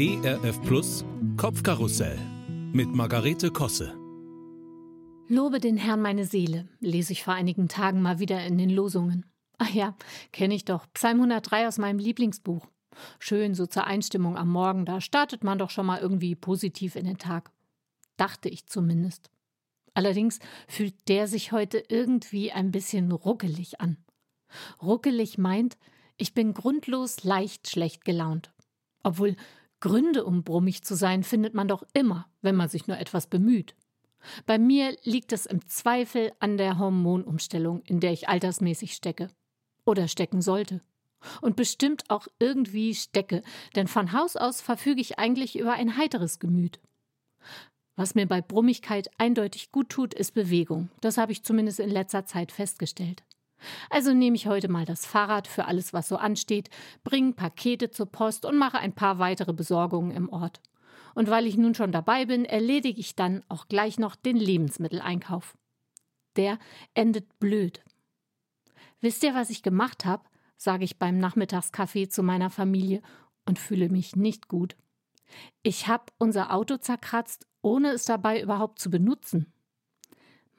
ERF Plus Kopfkarussell mit Margarete Kosse. Lobe den Herrn meine Seele, lese ich vor einigen Tagen mal wieder in den Losungen. Ach ja, kenne ich doch. Psalm 103 aus meinem Lieblingsbuch. Schön so zur Einstimmung am Morgen, da startet man doch schon mal irgendwie positiv in den Tag. Dachte ich zumindest. Allerdings fühlt der sich heute irgendwie ein bisschen ruckelig an. Ruckelig meint, ich bin grundlos leicht schlecht gelaunt. Obwohl Gründe, um brummig zu sein, findet man doch immer, wenn man sich nur etwas bemüht. Bei mir liegt es im Zweifel an der Hormonumstellung, in der ich altersmäßig stecke. Oder stecken sollte. Und bestimmt auch irgendwie stecke, denn von Haus aus verfüge ich eigentlich über ein heiteres Gemüt. Was mir bei Brummigkeit eindeutig gut tut, ist Bewegung. Das habe ich zumindest in letzter Zeit festgestellt. Also nehme ich heute mal das Fahrrad für alles, was so ansteht, bringe Pakete zur Post und mache ein paar weitere Besorgungen im Ort. Und weil ich nun schon dabei bin, erledige ich dann auch gleich noch den Lebensmitteleinkauf. Der endet blöd. Wisst ihr, was ich gemacht habe? sage ich beim Nachmittagskaffee zu meiner Familie und fühle mich nicht gut. Ich habe unser Auto zerkratzt, ohne es dabei überhaupt zu benutzen.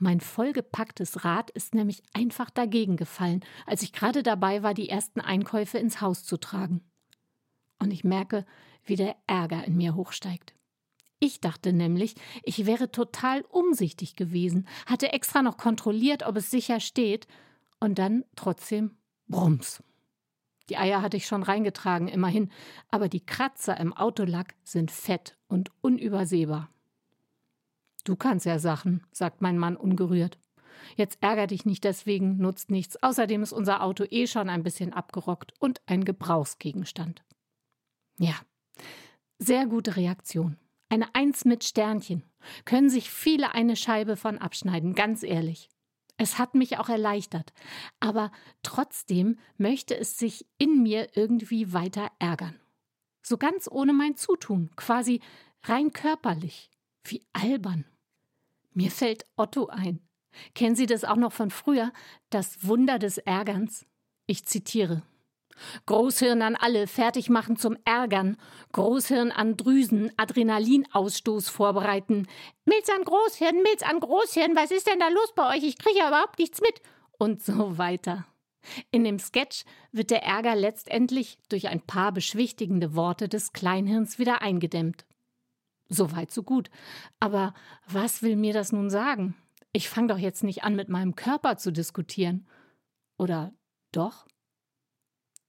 Mein vollgepacktes Rad ist nämlich einfach dagegen gefallen, als ich gerade dabei war, die ersten Einkäufe ins Haus zu tragen. Und ich merke, wie der Ärger in mir hochsteigt. Ich dachte nämlich, ich wäre total umsichtig gewesen, hatte extra noch kontrolliert, ob es sicher steht, und dann trotzdem Brums. Die Eier hatte ich schon reingetragen, immerhin, aber die Kratzer im Autolack sind fett und unübersehbar. Du kannst ja Sachen, sagt mein Mann ungerührt. Jetzt ärger dich nicht deswegen, nutzt nichts. Außerdem ist unser Auto eh schon ein bisschen abgerockt und ein Gebrauchsgegenstand. Ja, sehr gute Reaktion. Eine Eins mit Sternchen. Können sich viele eine Scheibe von abschneiden, ganz ehrlich. Es hat mich auch erleichtert, aber trotzdem möchte es sich in mir irgendwie weiter ärgern. So ganz ohne mein Zutun, quasi rein körperlich. Wie albern. Mir fällt Otto ein. Kennen Sie das auch noch von früher? Das Wunder des Ärgerns? Ich zitiere. Großhirn an alle, fertig machen zum Ärgern. Großhirn an Drüsen, Adrenalinausstoß vorbereiten. Milz an Großhirn, Milz an Großhirn, was ist denn da los bei euch? Ich kriege ja überhaupt nichts mit. Und so weiter. In dem Sketch wird der Ärger letztendlich durch ein paar beschwichtigende Worte des Kleinhirns wieder eingedämmt. So weit, so gut. Aber was will mir das nun sagen? Ich fange doch jetzt nicht an, mit meinem Körper zu diskutieren. Oder doch?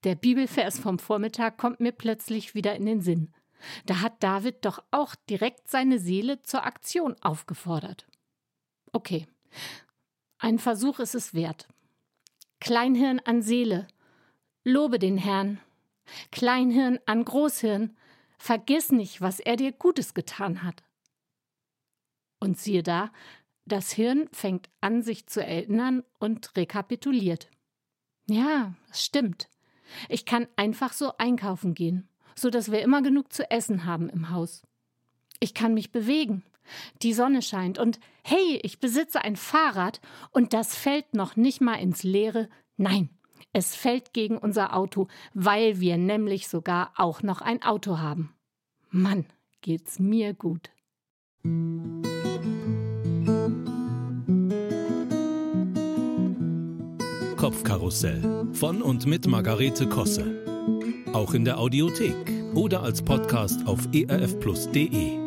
Der Bibelvers vom Vormittag kommt mir plötzlich wieder in den Sinn. Da hat David doch auch direkt seine Seele zur Aktion aufgefordert. Okay, ein Versuch ist es wert. Kleinhirn an Seele, lobe den Herrn. Kleinhirn an Großhirn, Vergiss nicht, was er dir Gutes getan hat. Und siehe da, das Hirn fängt an, sich zu erinnern und rekapituliert. Ja, es stimmt. Ich kann einfach so einkaufen gehen, so dass wir immer genug zu essen haben im Haus. Ich kann mich bewegen. Die Sonne scheint und hey, ich besitze ein Fahrrad und das fällt noch nicht mal ins Leere. Nein, es fällt gegen unser Auto, weil wir nämlich sogar auch noch ein Auto haben. Mann, geht's mir gut. Kopfkarussell von und mit Margarete Kosse. Auch in der Audiothek oder als Podcast auf erfplus.de.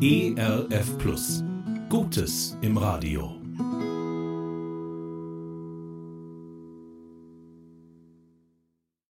ERF Plus. Gutes im Radio.